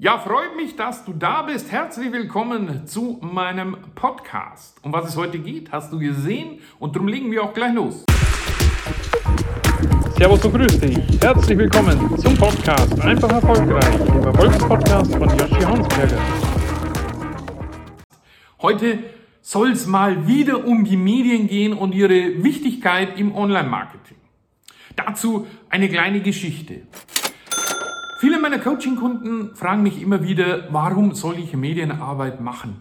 Ja, freut mich, dass du da bist. Herzlich willkommen zu meinem Podcast. Um was es heute geht, hast du gesehen und darum legen wir auch gleich los. Servus und grüß dich. Herzlich willkommen zum Podcast Einfach erfolgreich, dem Erfolgspodcast von Joshi Hansberger. Heute soll es mal wieder um die Medien gehen und ihre Wichtigkeit im Online-Marketing. Dazu eine kleine Geschichte. Viele meiner Coaching-Kunden fragen mich immer wieder, warum soll ich Medienarbeit machen?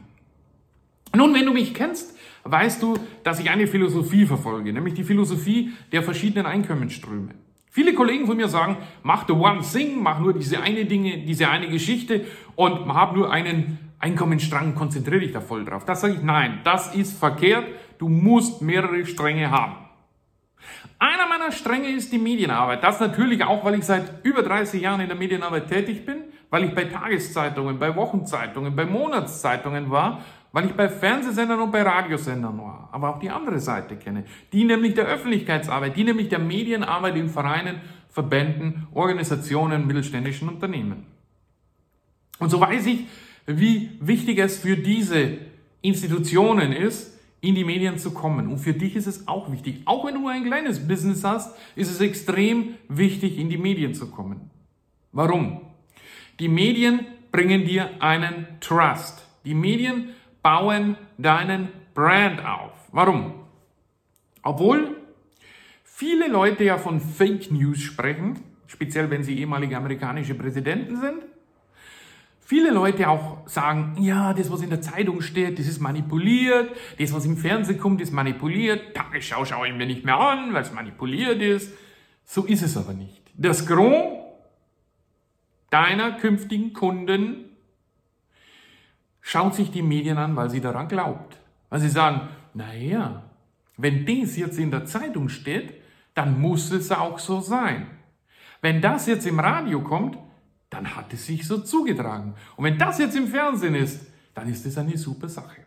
Nun, wenn du mich kennst, weißt du, dass ich eine Philosophie verfolge, nämlich die Philosophie der verschiedenen Einkommensströme. Viele Kollegen von mir sagen, mach the one thing, mach nur diese eine Dinge, diese eine Geschichte und hab nur einen Einkommensstrang, konzentriere dich da voll drauf. Das sage ich, nein, das ist verkehrt. Du musst mehrere Stränge haben. Einer meiner Stränge ist die Medienarbeit. Das natürlich auch, weil ich seit über 30 Jahren in der Medienarbeit tätig bin, weil ich bei Tageszeitungen, bei Wochenzeitungen, bei Monatszeitungen war, weil ich bei Fernsehsendern und bei Radiosendern war, aber auch die andere Seite kenne, die nämlich der Öffentlichkeitsarbeit, die nämlich der Medienarbeit in Vereinen, Verbänden, Organisationen, mittelständischen Unternehmen. Und so weiß ich, wie wichtig es für diese Institutionen ist, in die Medien zu kommen. Und für dich ist es auch wichtig. Auch wenn du ein kleines Business hast, ist es extrem wichtig, in die Medien zu kommen. Warum? Die Medien bringen dir einen Trust. Die Medien bauen deinen Brand auf. Warum? Obwohl viele Leute ja von Fake News sprechen, speziell wenn sie ehemalige amerikanische Präsidenten sind, viele Leute auch sagen, ja, das, was in der Zeitung steht, das ist manipuliert, das, was im Fernsehen kommt, ist manipuliert, Tagesschau schaue ich mir nicht mehr an, weil es manipuliert ist. So ist es aber nicht. Das Gros deiner künftigen Kunden schaut sich die Medien an, weil sie daran glaubt. Weil sie sagen, naja, wenn das jetzt in der Zeitung steht, dann muss es auch so sein. Wenn das jetzt im Radio kommt, dann hat es sich so zugetragen. Und wenn das jetzt im Fernsehen ist, dann ist es eine super Sache.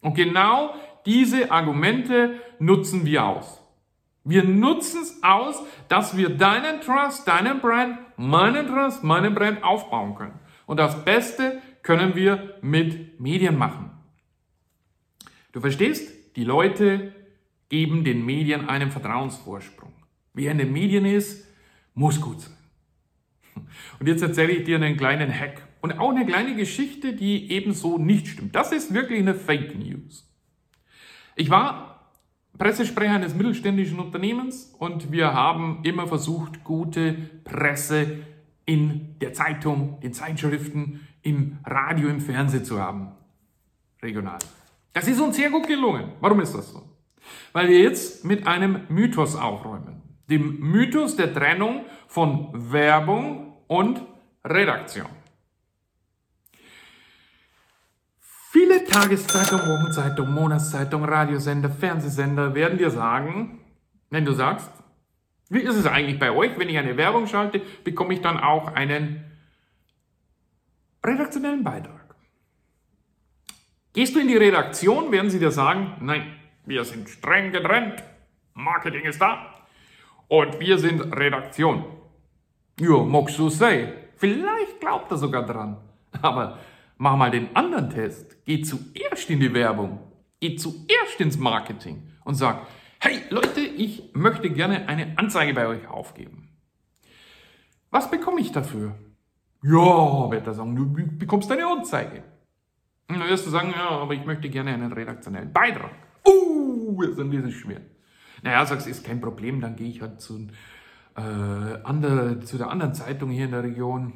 Und genau diese Argumente nutzen wir aus. Wir nutzen es aus, dass wir deinen Trust, deinen Brand, meinen Trust, meinen Brand aufbauen können. Und das Beste können wir mit Medien machen. Du verstehst? Die Leute geben den Medien einen Vertrauensvorsprung. Wer in den Medien ist, muss gut sein. Und jetzt erzähle ich dir einen kleinen Hack und auch eine kleine Geschichte, die ebenso nicht stimmt. Das ist wirklich eine Fake News. Ich war Pressesprecher eines mittelständischen Unternehmens und wir haben immer versucht, gute Presse in der Zeitung, den Zeitschriften, im Radio, im Fernsehen zu haben. Regional. Das ist uns sehr gut gelungen. Warum ist das so? Weil wir jetzt mit einem Mythos aufräumen. Dem Mythos der Trennung von Werbung und Redaktion. Viele Tageszeitungen, Wochenzeitungen, Monatszeitungen, Radiosender, Fernsehsender werden dir sagen, wenn du sagst, wie ist es eigentlich bei euch, wenn ich eine Werbung schalte, bekomme ich dann auch einen redaktionellen Beitrag. Gehst du in die Redaktion, werden sie dir sagen, nein, wir sind streng getrennt, Marketing ist da und wir sind Redaktion. Ja, mag so sein. Vielleicht glaubt er sogar dran. Aber mach mal den anderen Test. Geh zuerst in die Werbung. Geh zuerst ins Marketing und sag, hey Leute, ich möchte gerne eine Anzeige bei euch aufgeben. Was bekomme ich dafür? Ja, wird er sagen, du bekommst eine Anzeige. Und dann wirst du sagen, ja, aber ich möchte gerne einen redaktionellen Beitrag. Uh, ist ein bisschen schwer. Naja, sagst, ist kein Problem, dann gehe ich halt zu äh, andere, zu der anderen Zeitung hier in der Region.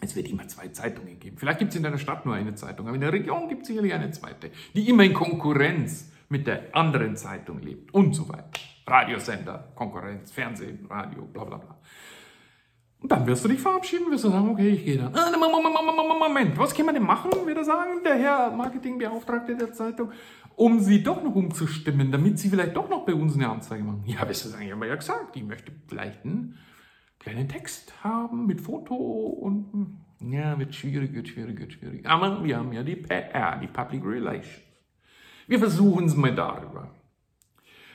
Es wird immer zwei Zeitungen geben. Vielleicht gibt es in deiner Stadt nur eine Zeitung, aber in der Region gibt es sicherlich eine zweite, die immer in Konkurrenz mit der anderen Zeitung lebt und so weiter. Radiosender, Konkurrenz, Fernsehen, Radio, bla bla bla. Und dann wirst du dich verabschieden, wirst du sagen, okay, ich gehe dann. Moment, was kann man denn machen, wird er sagen, der Herr Marketingbeauftragte der Zeitung? Um sie doch noch umzustimmen, damit sie vielleicht doch noch bei uns eine Anzeige machen. Ja, sagen, ich habe ja gesagt, ich möchte vielleicht einen kleinen Text haben mit Foto und hm, ja, wird schwierig, wird schwierig, wird schwierig. Aber wir haben ja die PR, die Public Relations. Wir versuchen es mal darüber.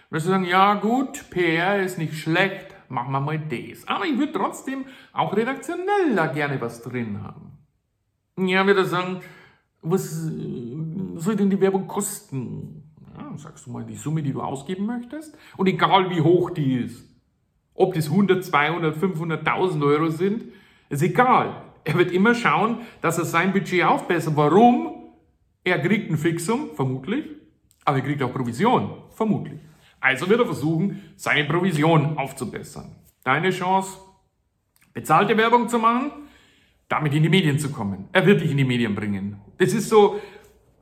Du sagen, ja gut, PR ist nicht schlecht, machen wir mal das. Aber ich würde trotzdem auch redaktionell da gerne was drin haben. Ja, würde sagen, was soll denn die Werbung kosten? Ja, sagst du mal die Summe, die du ausgeben möchtest. Und egal wie hoch die ist, ob das 100, 200, 500.000 Euro sind, ist egal. Er wird immer schauen, dass er sein Budget aufbessert. Warum? Er kriegt ein Fixum, vermutlich, aber er kriegt auch Provision, vermutlich. Also wird er versuchen, seine Provision aufzubessern. Deine Chance, bezahlte Werbung zu machen, damit in die Medien zu kommen. Er wird dich in die Medien bringen. Das ist so,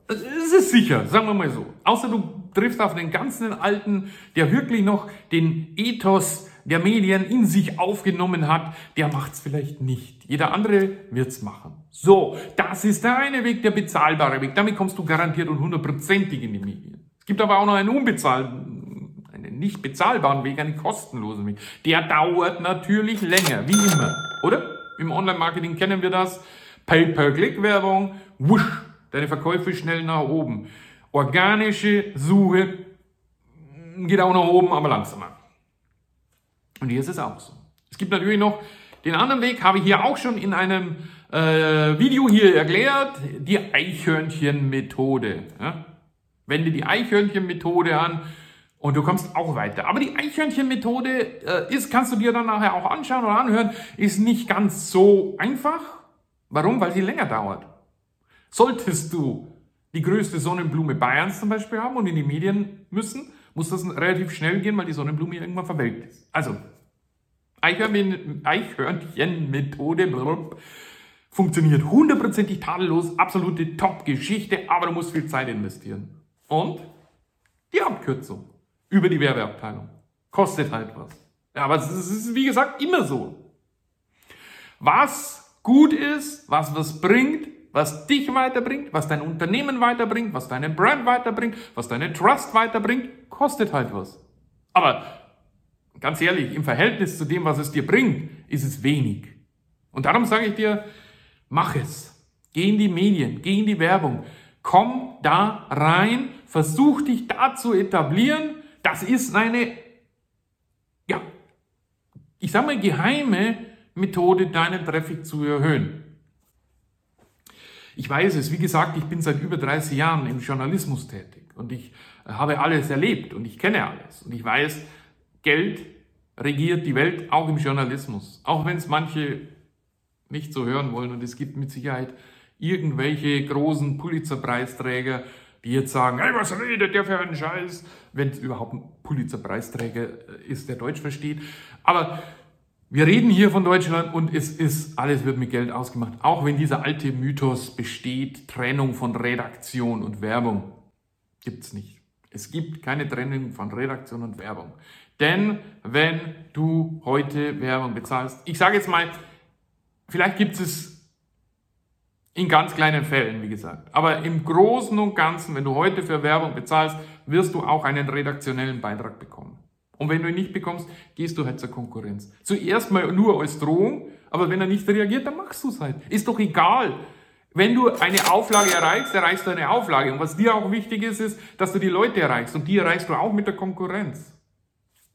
es ist sicher, sagen wir mal so. Außer du triffst auf den ganzen Alten, der wirklich noch den Ethos der Medien in sich aufgenommen hat, der macht's vielleicht nicht. Jeder andere wird's machen. So, das ist der eine Weg, der bezahlbare Weg. Damit kommst du garantiert und hundertprozentig in die Medien. Es gibt aber auch noch einen unbezahlbaren, einen nicht bezahlbaren Weg, einen kostenlosen Weg. Der dauert natürlich länger, wie immer, oder? Im Online-Marketing kennen wir das. Pay-per-Click-Werbung, wusch, deine Verkäufe schnell nach oben. Organische Suche geht auch nach oben, aber langsamer. Und hier ist es auch so. Es gibt natürlich noch den anderen Weg, habe ich hier auch schon in einem äh, Video hier erklärt, die Eichhörnchen-Methode. Ja? Wende die Eichhörnchen-Methode an und du kommst auch weiter. Aber die Eichhörnchen-Methode äh, ist, kannst du dir dann nachher auch anschauen oder anhören, ist nicht ganz so einfach. Warum? Weil sie länger dauert. Solltest du die größte Sonnenblume Bayerns zum Beispiel haben und in die Medien müssen, muss das relativ schnell gehen, weil die Sonnenblume irgendwann verwelkt ist. Also, Eichhörnchen-Methode funktioniert hundertprozentig tadellos, absolute Top-Geschichte, aber du musst viel Zeit investieren. Und die Abkürzung über die Werbeabteilung kostet halt was. Ja, aber es ist, wie gesagt, immer so. Was gut ist, was was bringt, was dich weiterbringt, was dein Unternehmen weiterbringt, was deine Brand weiterbringt, was deine Trust weiterbringt, kostet halt was. Aber ganz ehrlich, im Verhältnis zu dem, was es dir bringt, ist es wenig. Und darum sage ich dir, mach es. Geh in die Medien, geh in die Werbung, komm da rein, versuch dich da zu etablieren. Das ist eine, ja, ich sage mal, geheime Methode, deinen Traffic zu erhöhen. Ich weiß es, wie gesagt, ich bin seit über 30 Jahren im Journalismus tätig und ich habe alles erlebt und ich kenne alles. Und ich weiß, Geld regiert die Welt auch im Journalismus, auch wenn es manche nicht so hören wollen. Und es gibt mit Sicherheit irgendwelche großen Pulitzerpreisträger, die jetzt sagen, hey, was redet der für einen Scheiß, wenn es überhaupt ein Pulitzerpreisträger äh, ist, der Deutsch versteht. Aber wir reden hier von Deutschland und es ist, alles wird mit Geld ausgemacht. Auch wenn dieser alte Mythos besteht, Trennung von Redaktion und Werbung. Gibt's nicht. Es gibt keine Trennung von Redaktion und Werbung. Denn wenn du heute Werbung bezahlst, ich sage jetzt mal, vielleicht gibt es in ganz kleinen Fällen, wie gesagt, aber im Großen und Ganzen, wenn du heute für Werbung bezahlst, wirst du auch einen redaktionellen Beitrag bekommen. Und wenn du ihn nicht bekommst, gehst du halt zur Konkurrenz. Zuerst mal nur als Drohung, aber wenn er nicht reagiert, dann machst du es halt. Ist doch egal. Wenn du eine Auflage erreichst, erreichst du eine Auflage. Und was dir auch wichtig ist, ist, dass du die Leute erreichst. Und die erreichst du auch mit der Konkurrenz.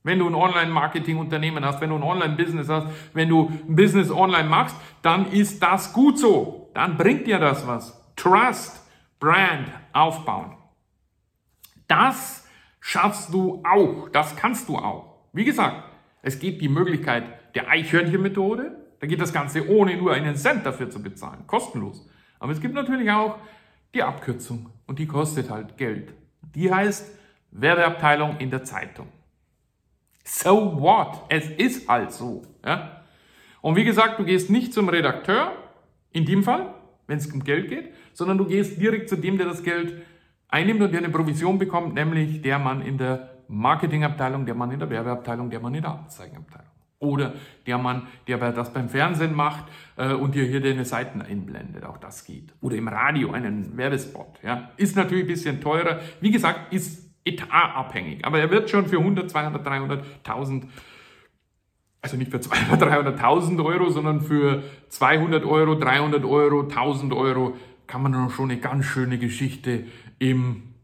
Wenn du ein Online-Marketing-Unternehmen hast, wenn du ein Online-Business hast, wenn du ein Business online machst, dann ist das gut so. Dann bringt dir das was. Trust, Brand aufbauen. Das schaffst du auch. Das kannst du auch. Wie gesagt, es gibt die Möglichkeit der Eichhörnchen-Methode. Da geht das Ganze ohne nur einen Cent dafür zu bezahlen. Kostenlos. Aber es gibt natürlich auch die Abkürzung. Und die kostet halt Geld. Die heißt Werbeabteilung in der Zeitung. So what? Es ist halt so. Ja? Und wie gesagt, du gehst nicht zum Redakteur, in dem Fall, wenn es um Geld geht, sondern du gehst direkt zu dem, der das Geld einnimmt und der eine Provision bekommt, nämlich der Mann in der Marketingabteilung, der Mann in der Werbeabteilung, der Mann in der Anzeigenabteilung. Oder der Mann, der das beim Fernsehen macht äh, und dir hier deine Seiten einblendet. Auch das geht. Oder im Radio einen Werbespot. Ja. Ist natürlich ein bisschen teurer. Wie gesagt, ist etatabhängig. Aber er wird schon für 100, 200, 300.000 also nicht für 200, 300.000 Euro, sondern für 200 Euro, 300 Euro, 1000 Euro kann man schon eine ganz schöne Geschichte im,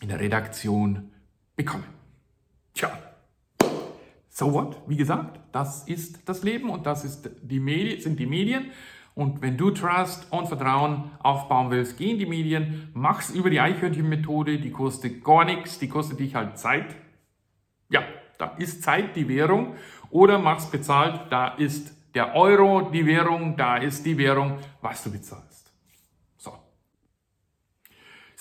in der Redaktion bekommen. Tja, So what? Wie gesagt, das ist das Leben und das ist die Medien, sind die Medien. Und wenn du Trust und Vertrauen aufbauen willst, geh in die Medien, mach's über die Eichhörnchen-Methode, die kostet gar nichts, die kostet dich halt Zeit. Ja, da ist Zeit die Währung. Oder mach's bezahlt, da ist der Euro die Währung, da ist die Währung, was du bezahlst.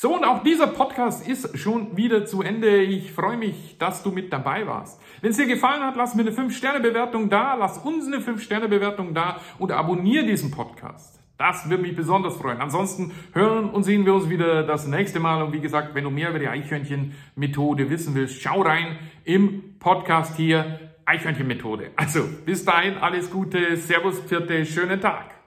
So. Und auch dieser Podcast ist schon wieder zu Ende. Ich freue mich, dass du mit dabei warst. Wenn es dir gefallen hat, lass mir eine 5-Sterne-Bewertung da, lass uns eine 5-Sterne-Bewertung da und abonniere diesen Podcast. Das würde mich besonders freuen. Ansonsten hören und sehen wir uns wieder das nächste Mal. Und wie gesagt, wenn du mehr über die Eichhörnchen-Methode wissen willst, schau rein im Podcast hier Eichhörnchen-Methode. Also bis dahin, alles Gute, Servus, vierte, schönen Tag.